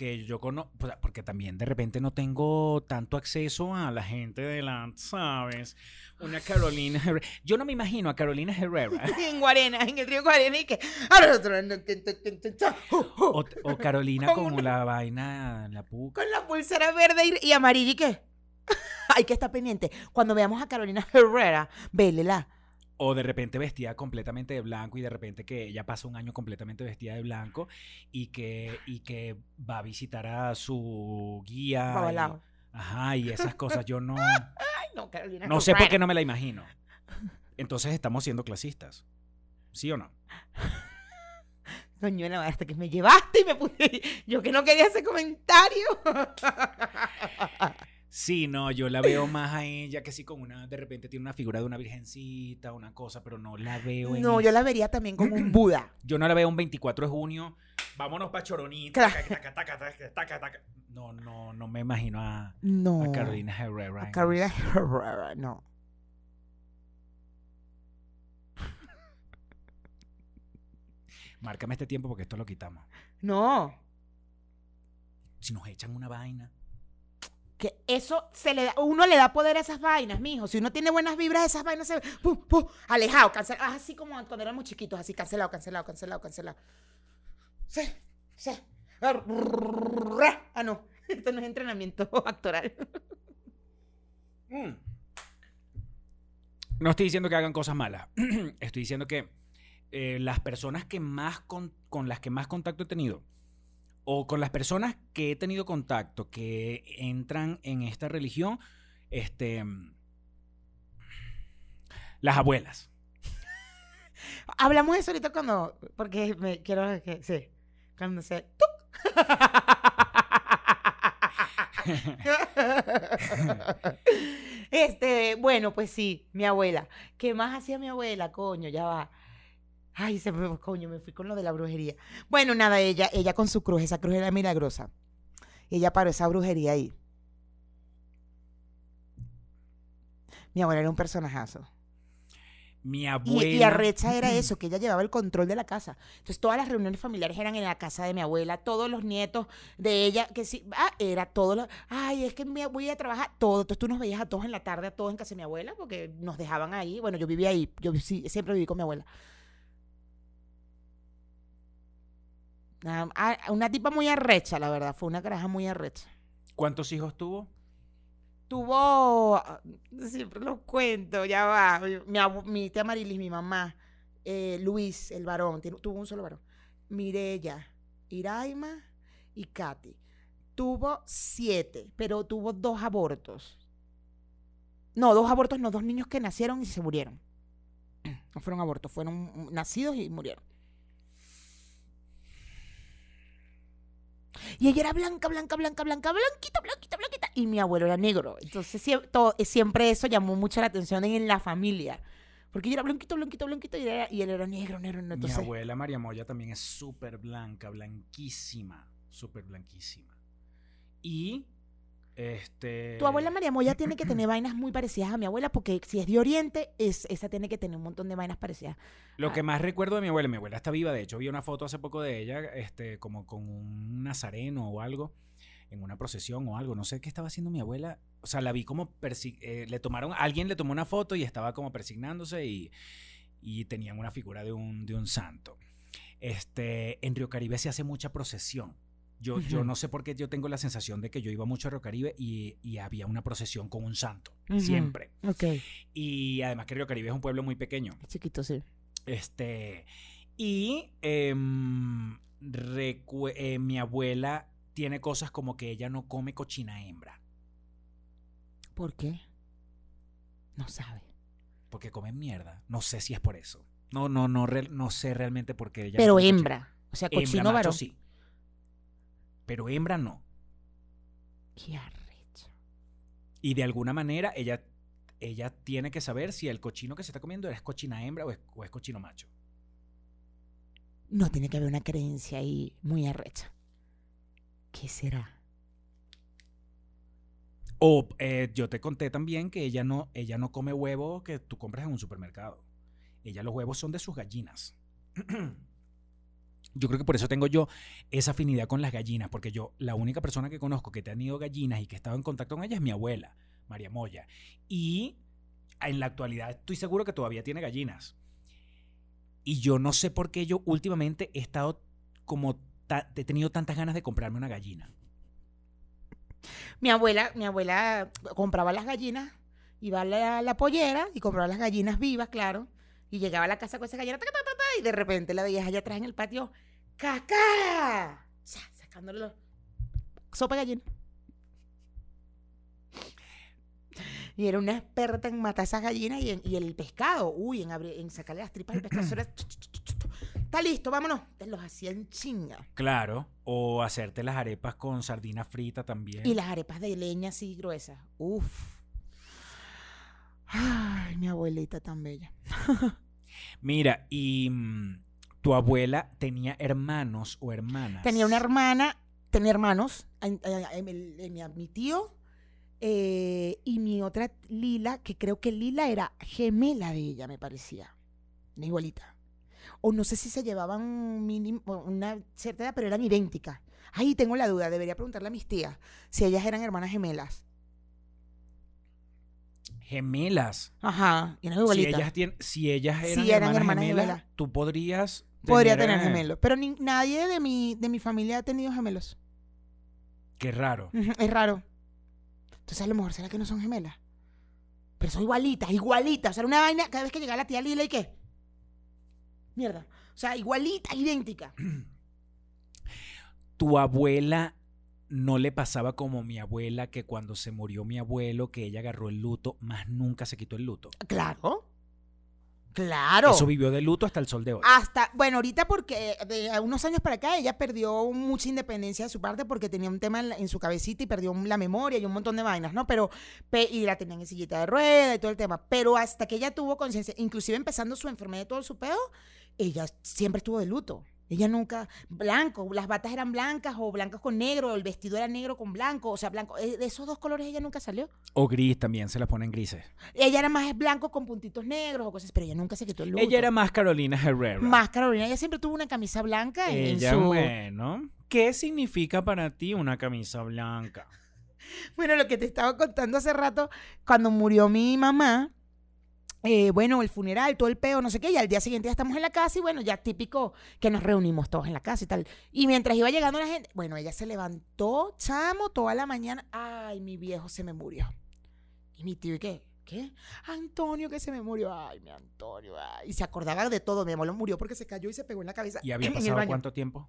que yo conozco, porque también de repente no tengo tanto acceso a la gente de la, ¿sabes? Una Carolina Herrera. Yo no me imagino a Carolina Herrera. en Guarena, en el río Guarena, y que. O, o Carolina Con con la vaina, la puca. Con la pulsera verde y, y amarilla, ¿y qué? Hay que estar pendiente. Cuando veamos a Carolina Herrera, vélela. O de repente vestida completamente de blanco y de repente que ella pasa un año completamente vestida de blanco y que, y que va a visitar a su guía. y- ajá, y esas cosas. Yo no, Ay, no, Carolina no sé por qué no me la imagino. Entonces estamos siendo clasistas. ¿Sí o no? Coño, la hasta que me llevaste y me puse. Yo que no quería ese comentario. Sí, no, yo la veo más a ella que sí con una, de repente tiene una figura de una virgencita, una cosa, pero no la veo en No, yo la vería también como un Buda. Yo no la veo un 24 de junio. Vámonos pa' Choronita. Claro. taca, taca, taca, taca, taca, taca. No, no, no me imagino a, No. a Carolina Herrera. En Carolina eso. Herrera, no. Márcame este tiempo porque esto lo quitamos. No. Si nos echan una vaina. Que eso se le da, uno le da poder a esas vainas, mijo. Si uno tiene buenas vibras, esas vainas se pum, pum, alejado, cancelado. Así como cuando éramos chiquitos, así cancelado, cancelado, cancelado, cancelado. Sí, sí. Ah, no. Esto no es entrenamiento actoral. Mm. No estoy diciendo que hagan cosas malas. estoy diciendo que eh, las personas que más con, con las que más contacto he tenido, o con las personas que he tenido contacto que entran en esta religión, este, las abuelas. Hablamos de eso ahorita cuando, porque me quiero que, sí, cuando se... este, bueno, pues sí, mi abuela. ¿Qué más hacía mi abuela, coño? Ya va. Ay, se me, coño, me fui con lo de la brujería. Bueno, nada, ella, ella con su cruz, esa cruz era milagrosa. Ella paró esa brujería ahí. Mi abuela era un personajazo. Mi Y, abuela. y arrecha era eso, que ella llevaba el control de la casa. Entonces todas las reuniones familiares eran en la casa de mi abuela, todos los nietos de ella, que sí, ah, era todo lo, ay, es que me voy a trabajar, todo. Entonces tú nos veías a todos en la tarde, a todos en casa de mi abuela, porque nos dejaban ahí. Bueno, yo vivía ahí, yo sí, siempre viví con mi abuela. Ah, Una tipa muy arrecha, la verdad, fue una caraja muy arrecha. ¿Cuántos hijos tuvo? Tuvo, ah, siempre los cuento, ya va. Mi, abu- mi tía Marilis, mi mamá, eh, Luis, el varón, tuvo un solo varón. Mirella, Iraima y Katy. Tuvo siete, pero tuvo dos abortos. No, dos abortos, no, dos niños que nacieron y se murieron. No fueron abortos, fueron nacidos y murieron. Y ella era blanca, blanca, blanca, blanca, blanquita, blanquita, blanquita. Y mi abuelo era negro. Entonces todo- siempre eso llamó mucho la atención en la familia. Porque ella era blanquito, blanquito, blanquito y, era- y él era negro, negro. negro. Entonces, Mi abuela María Moya también es súper blanca, blanquísima, súper blanquísima. Y, este... tu abuela María Moya tiene que tener vainas muy parecidas a mi abuela porque si es de Oriente, es, esa tiene que tener un montón de vainas parecidas. Lo que más recuerdo de mi abuela, mi abuela está viva, de hecho vi una foto hace poco de ella, este, como con un nazareno o algo, en una procesión o algo, no sé qué estaba haciendo mi abuela, o sea, la vi como, eh, le tomaron, alguien le tomó una foto y estaba como persignándose y, y tenían una figura de un, de un santo. Este, en Río Caribe se hace mucha procesión. Yo, yo no sé por qué yo tengo la sensación de que yo iba mucho a Río Caribe y, y había una procesión con un santo, siempre. Ok, Y además que Río Caribe es un pueblo muy pequeño. chiquito, sí. Este. Y em, eh, mi abuela tiene cosas como que ella no come cochina hembra. ¿Por qué? No sabe. Porque come mierda. No sé si es por eso. No, no, no, no sé realmente por qué ella. no Pero cochina. hembra. O sea, Hembra, cochino macho, sí. Pero hembra no. Qué arrecho. Y de alguna manera ella, ella tiene que saber si el cochino que se está comiendo es cochina hembra o es, o es cochino macho. No tiene que haber una creencia ahí muy arrecha. ¿Qué será? O eh, yo te conté también que ella no, ella no come huevo que tú compras en un supermercado. Ella los huevos son de sus gallinas. Yo creo que por eso tengo yo esa afinidad con las gallinas, porque yo, la única persona que conozco que ha tenido gallinas y que he estado en contacto con ella es mi abuela, María Moya. Y en la actualidad estoy seguro que todavía tiene gallinas. Y yo no sé por qué yo últimamente he estado como, he tenido tantas ganas de comprarme una gallina. Mi abuela, mi abuela compraba las gallinas, iba a la pollera y compraba las gallinas vivas, claro. Y llegaba a la casa con esa gallina, y de repente la veías allá atrás en el patio, ¡cacá! Cha, Sacándole los- sopa gallina. Y era una experta en matar esas gallinas y, en- y el pescado, uy, en, abrir- en sacarle las tripas del pescado. está listo, vámonos. Te los hacía en chinga. Claro. O hacerte las arepas con sardina frita también. Y las arepas de leña así gruesas. Uf. Ay, mi abuelita tan bella. Mira, y mm, tu abuela tenía hermanos o hermanas. Tenía una hermana, tenía hermanos, en- mi tío eh, y mi otra Lila, que creo que Lila era gemela de ella, me parecía. Una igualita. O no sé si se llevaban mínimo, una cierta edad, pero eran idénticas. Ahí tengo la duda, debería preguntarle a mis tías si ellas eran hermanas gemelas. Gemelas. Ajá, y eran Si ellas, tien- si ellas eran, Sí, eran hermanas, hermanas gemelas, gemelas. tú podrías. Podría tener eh, gemelos. Pero ni- nadie de mi, de mi familia ha tenido gemelos. Qué raro. Es raro. Entonces a lo mejor será que no son gemelas. Pero son igualitas, igualitas. O sea, era una vaina cada vez que llegaba la tía Lila y qué. Mierda. O sea, igualita, idéntica. Tu abuela no le pasaba como mi abuela, que cuando se murió mi abuelo, que ella agarró el luto, más nunca se quitó el luto. Claro. Claro. Eso vivió de luto hasta el sol de hoy. Hasta, bueno, ahorita porque de unos años para acá ella perdió mucha independencia de su parte porque tenía un tema en, la- en su cabecita y perdió la memoria y un montón de vainas, ¿no? Pero, pe- y la tenían en sillita de rueda y todo el tema. Pero hasta que ella tuvo conciencia, inclusive empezando su enfermedad y todo su pedo, ella siempre estuvo de luto. Ella nunca, blanco, las batas eran blancas o blancas con negro, el vestido era negro con blanco, o sea, blanco. eh, De esos dos colores ella nunca salió. O gris también, se las ponen grises. Ella era más blanco con puntitos negros o cosas, pero ella nunca se quitó el luto. Ella era más Carolina Herrera. Más Carolina, ella siempre tuvo una camisa blanca en Ella, su... bueno. ¿Qué significa para ti una camisa blanca? Bueno, lo que te estaba contando hace rato, cuando murió mi mamá, eh, bueno, el funeral, todo el peo, no sé qué, y al día siguiente ya estamos en la casa y bueno, ya típico que nos reunimos todos en la casa y tal. Y mientras iba llegando la gente, bueno, ella se levantó, chamo, toda la mañana, ay, mi viejo se me murió. Y mi tío, ¿y qué? ¿Qué? Antonio que se me murió, ay, mi Antonio, ay. Y se acordaba de todo, mi abuelo murió porque se cayó y se pegó en la cabeza. ¿Y había en el pasado baño. cuánto tiempo?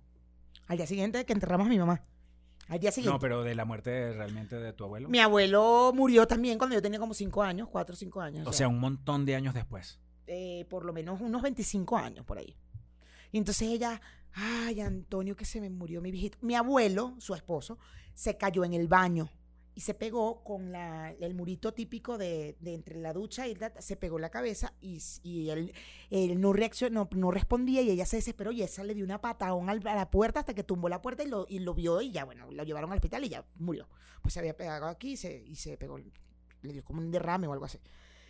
Al día siguiente que enterramos a mi mamá. Al día siguiente. No, pero de la muerte realmente de tu abuelo. Mi abuelo murió también cuando yo tenía como 5 años, 4 o 5 años. O sea, un montón de años después. eh, por lo menos unos 25 años por ahí. Y entonces ella, ay, Antonio, que se me murió mi viejito. Mi abuelo, su esposo, se cayó en el baño y se pegó con la- el murito típico de, de entre la ducha y la- se pegó la cabeza y, y él, él no reaccionó, no, respondía y ella se desesperó y esa le dio una patadón a la puerta hasta que tumbó la puerta y lo, y lo vio y ya, bueno, lo llevaron al hospital y ya murió. Pues se había pegado aquí y se, y se pegó, le dio como un derrame o algo así.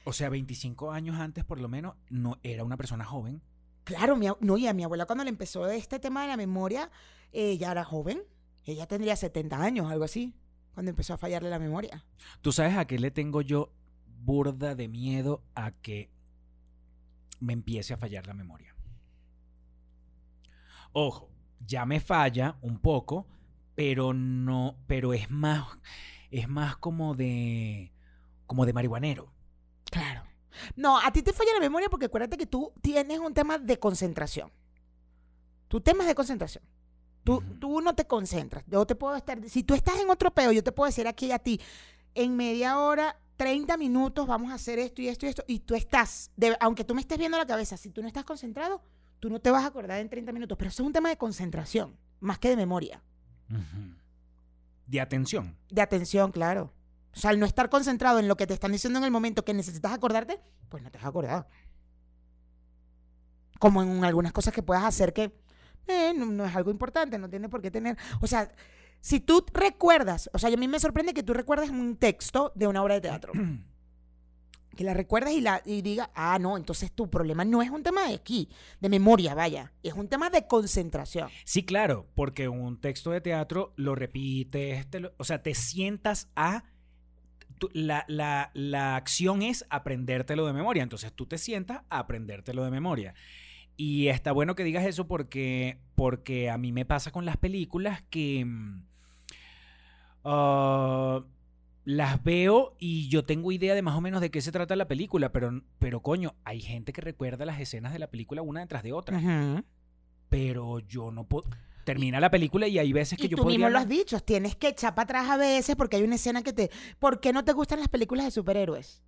O sea, 25 años antes, por lo menos, no era una persona joven. Claro, mi, no, y a mi abuela cuando le empezó este tema de la memoria, ella era joven. Ella tendría 70 años, algo así, cuando empezó a fallarle la memoria. ¿Tú sabes a qué le tengo yo burda de miedo a que me empiece a fallar la memoria? Ojo, ya me falla un poco, pero no, pero es más, es más como de, como de marihuanero. Claro. No, a ti te falla la memoria porque acuérdate que tú tienes un tema de concentración. Tu tema es de concentración. Tú, tú no te concentras. Yo te puedo estar. Si tú estás en otro peo, yo te puedo decir aquí a ti, en media hora, 30 minutos, vamos a hacer esto y esto y esto. Y tú estás, de- aunque tú me estés viendo la cabeza, si tú no estás concentrado, tú no te vas a acordar en 30 minutos. Pero eso es un tema de concentración, más que de memoria. De atención. De atención, claro. O sea, al no estar concentrado en lo que te están diciendo en el momento que necesitas acordarte, pues no te has acordado. Como en algunas cosas que puedas hacer que eh, no, es algo importante, no tiene por qué tener. O sea, si tú recuerdas, o sea, a mí me sorprende que tú recuerdes un texto de una obra de teatro. Que la recuerdes y, la, y diga, ah, no, entonces tu problema no es un tema de aquí, de memoria, vaya, es un tema de concentración. Sí, claro, porque un texto de teatro lo repites, te o sea, te sientas a... la, la- la acción es aprendértelo de memoria, entonces tú te sientas a aprendértelo de memoria. Y está bueno que digas eso porque, porque a mí me pasa con las películas que mm, ah, las veo y yo tengo idea de más o menos de qué se trata la película, pero, pero coño, hay gente que recuerda las escenas de la película una detrás de otra pero yo no puedo. Termina la película y hay veces que Y yo tú mismo podría. lo has dicho, tienes que echar para atrás a veces porque hay una escena que te... ¿Por qué no te gustan las películas de superhéroes?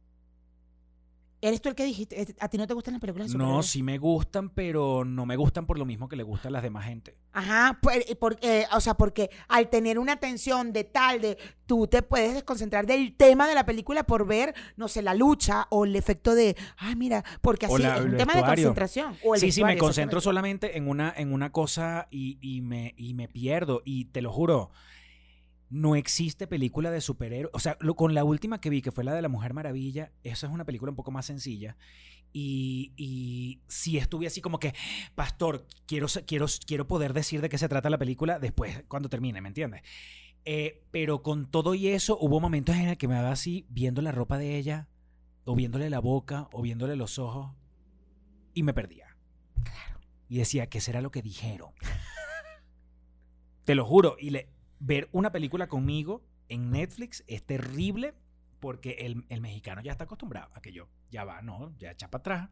Eres tú el que dijiste, eh, a ti no te gustan las películas de No, sí me gustan, pero no me gustan por lo mismo que le gustan a las demás gente. Ajá, pues, eh, por- eh, o sea, porque al tener una tensión de tal, de tú te puedes desconcentrar del tema de la película por ver, no sé, la lucha o el efecto de, ay, mira, porque así la- es un tema de concentración. O el Sí, sí, me concentro solamente en una, en una cosa y, y me, y me pierdo. Y te lo juro, no existe película de superhéroes. O sea, lo- con la última que vi, que fue la de la Mujer Maravilla, esa es una película un poco más sencilla. Y, y sí estuve así como que, pastor, quiero, quiero, quiero poder decir de qué se trata la película después, cuando termine, ¿me entiendes? Eh, pero con todo y eso, hubo momentos en el que me daba así, viendo la ropa de ella, o viéndole la boca, o viéndole los ojos, y me perdía. Y decía, ¿qué será lo que dijeron? Te lo juro. Y le, ver una película conmigo en Netflix es terrible porque el, el mexicano ya está acostumbrado a que yo, ya va, no, ya echa para atrás.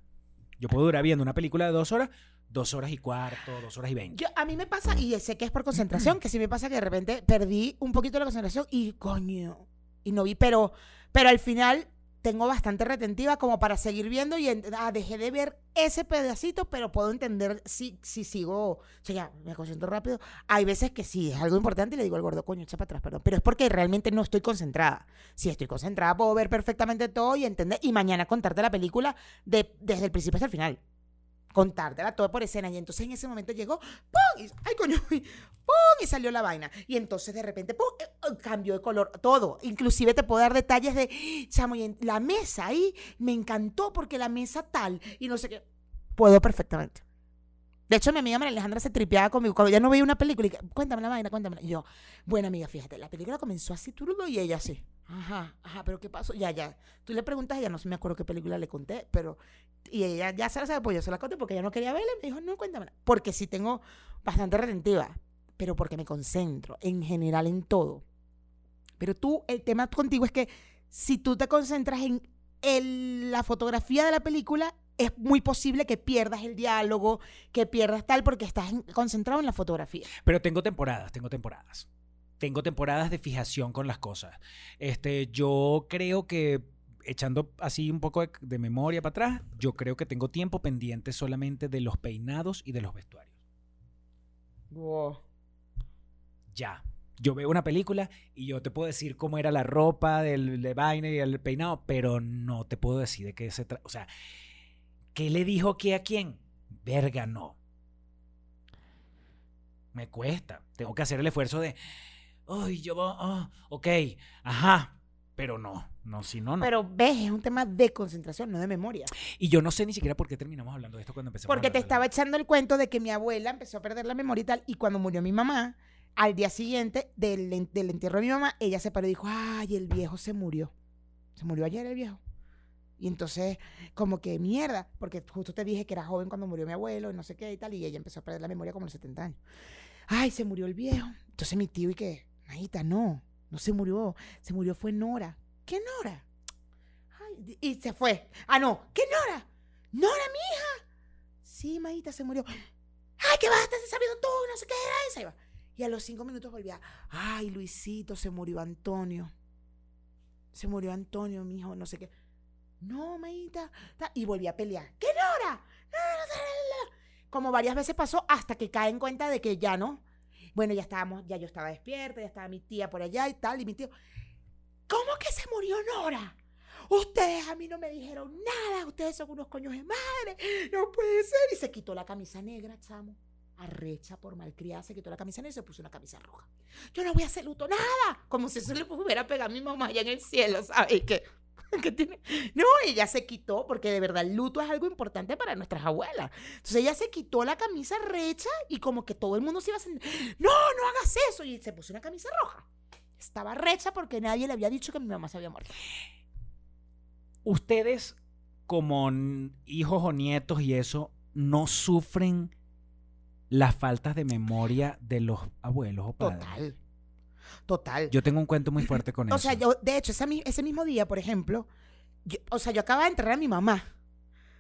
Yo puedo durar viendo una película de dos horas, dos horas y cuarto, dos horas y veinte. A mí me pasa, y sé que es por concentración, que sí me pasa que de repente perdí un poquito la concentración y coño, y no vi, pero, pero al final tengo bastante retentiva como para seguir viendo y ah, dejé de ver ese pedacito, pero puedo entender si, si sigo, o sea, ya, me concentro rápido. Hay veces que sí, es algo importante y le digo al gordo, coño, echa para atrás, perdón, pero es porque realmente no estoy concentrada. Si estoy concentrada, puedo ver perfectamente todo y entender, y mañana contarte la película de, desde el principio hasta el final contártela todo por escena. Y entonces en ese momento llegó, ¡pum! ¡Ay, coño! ¡Pum! Y salió la vaina. Y entonces de repente, ¡pum! eh, eh, Cambió de color, todo. Inclusive te puedo dar detalles de, chamo, y la mesa ahí me encantó porque la mesa tal y no sé qué. Puedo perfectamente. De hecho, mi amiga María Alejandra se tripeaba conmigo. Cuando ya no veía una película, y cuéntame la vaina, cuéntame. Y yo, bueno, amiga, fíjate, la película comenzó así turudo y ella así. Ajá, ajá, pero ¿qué pasó? Ya, ya. Tú le preguntas a ella, no me acuerdo qué película le conté, pero. Y ella ya se la sabe, pues yo se la conté porque ella no quería verla. y Me dijo, no, cuéntame. Porque sí tengo bastante retentiva, pero porque me concentro en general en todo. Pero tú, el tema contigo es que si tú te concentras en el- la fotografía de la película, es muy posible que pierdas el diálogo, que pierdas tal, porque estás en- concentrado en la fotografía. Pero tengo temporadas, tengo temporadas. Tengo temporadas de fijación con las cosas. Este, yo creo que, echando así un poco de, de memoria para atrás, yo creo que tengo tiempo pendiente solamente de los peinados y de los vestuarios. Ya. Yo veo una película y yo te puedo decir cómo era la ropa del de vaina y el peinado, pero no te puedo decir de qué se trata. O sea, ¿qué le dijo qué a quién? Verga, no. Me cuesta. Tengo que hacer el esfuerzo de. Ay, yo. ah, ok, ajá. Pero no, no, si no, no. Pero ves, es un tema de concentración, no de memoria. y yo no sé ni siquiera por qué terminamos hablando de esto cuando empezamos. a Porque te estaba echando el cuento de que mi abuela empezó a perder la memoria y tal, y cuando murió mi mamá, al día siguiente del, del entierro de mi mamá, ella se paró y dijo, ay, el viejo se murió. Se murió ayer el viejo. Y entonces, como que mierda, porque justo te dije que era joven cuando murió mi abuelo y no sé qué y tal, y ella empezó a perder la memoria como a los 70 años. Ay, se murió el viejo. Entonces mi tío, ¿y qué? Maíta, no, no se murió. Se murió fue Nora. ¿Qué Nora? Y se fue. Ah, no, ¿qué Nora? Nora, mi hija. Sí, Maíta, se murió. Ay, que vas a estar sabiendo tú, no sé qué era esa. Iba. Y a los cinco minutos volvía. Ay, Luisito, se murió Antonio. Se murió Antonio, mi hijo, no sé qué. No, Maíta. ta- Y volvía a pelear. ¿Qué Nora? No, no, no, no, no. Como varias veces pasó hasta que cae en cuenta de que ya no. Bueno, ya estábamos, ya yo estaba despierta, ya estaba mi tía por allá y tal, y mi tío. ¿Cómo que se murió Nora? Ustedes a mí no me dijeron nada, ustedes son unos coños de madre, no puede ser. Y se quitó la camisa negra, chamo. Arrecha por malcriada, se quitó la camisa negra y se puso una camisa roja. Yo no voy a hacer luto, nada. Como si eso le hubiera pegado a mi mamá allá en el cielo, ¿sabes? Y que, que tiene... No, ella se quitó, porque de verdad el luto es algo importante para nuestras abuelas. Entonces ella se quitó la camisa recha y como que todo el mundo se iba a sentir, no, no hagas eso. Y se puso una camisa roja. Estaba recha porque nadie le había dicho que mi mamá se había muerto. Ustedes, como hijos o nietos y eso, no sufren las faltas de memoria de los abuelos o padres. Total. Total. Yo tengo un cuento muy fuerte con o eso. sea, yo, de hecho, ese, mi- ese mismo día, por ejemplo, yo- o sea, yo acababa de enterrar a mi mamá.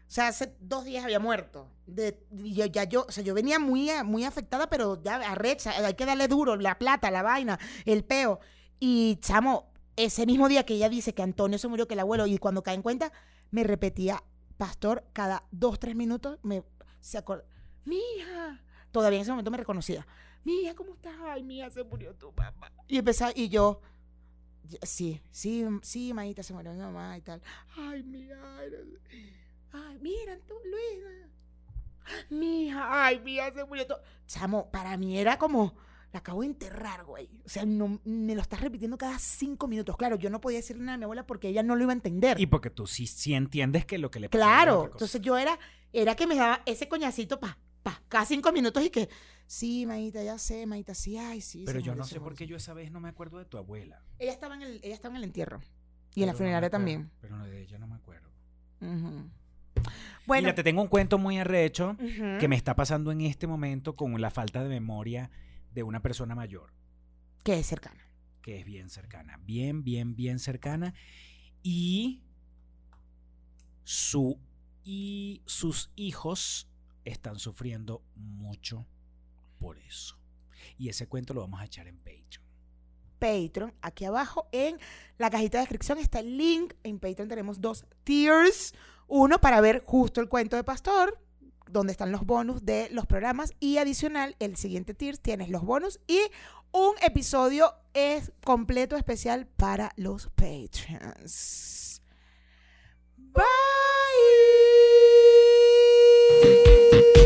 O sea, hace dos días había muerto. De, yo, ya yo, o sea, yo venía muy, muy afectada, pero ya arrecha, hay que darle duro, la plata, la vaina, el peo. Y chamo, ese mismo día que ella dice que Antonio se murió, que el abuelo, y cuando cae en cuenta, me repetía, pastor, cada dos, tres minutos me se acordaba, mija, todavía en ese momento me reconocía, mija, ¿cómo estás? Ay, mija, se murió tu papá. Y empezaba, y yo, "Y- sí, sí, sí, maíta, se murió mi mamá y tal. Ay, mija, ay, mira tú, Luisa. Mija, ay, mija, se murió todo. Chamo, para mí era como, la acabo de enterrar, güey. O sea, no, me lo estás repitiendo cada cinco minutos. Claro, yo no podía decirle nada a mi abuela porque ella no lo iba a entender. Y porque tú sí, sí entiendes que lo que le pasó era Claro, otra cosa. entonces yo era, era que me daba ese coñacito pa, pa, cada cinco minutos y que, sí, maíta, ya sé, maíta, sí, ay, sí. Pero yo no sé por qué yo esa vez no me acuerdo de tu abuela. murió". Ella estaba en el, ella estaba en el entierro. Y en la no funeraria acuerdo, también. Pero no, de ella no me acuerdo. Bueno, Mira, te tengo un cuento muy arrecho ujú. que me está pasando en este momento con la falta de memoria de una persona mayor. que es cercana. que es bien cercana, bien, bien, bien cercana. Y su y sus hijos están sufriendo mucho por eso. Y ese cuento lo vamos a echar en Patreon. Patreon. Aquí abajo en la cajita de descripción está el link. En Patreon tenemos dos tiers. Uno para ver justo el cuento de Pastor, donde están los bonus de los programas. Y adicional, el siguiente tier tienes los bonus y un episodio es completo especial para los Patreons. Bye.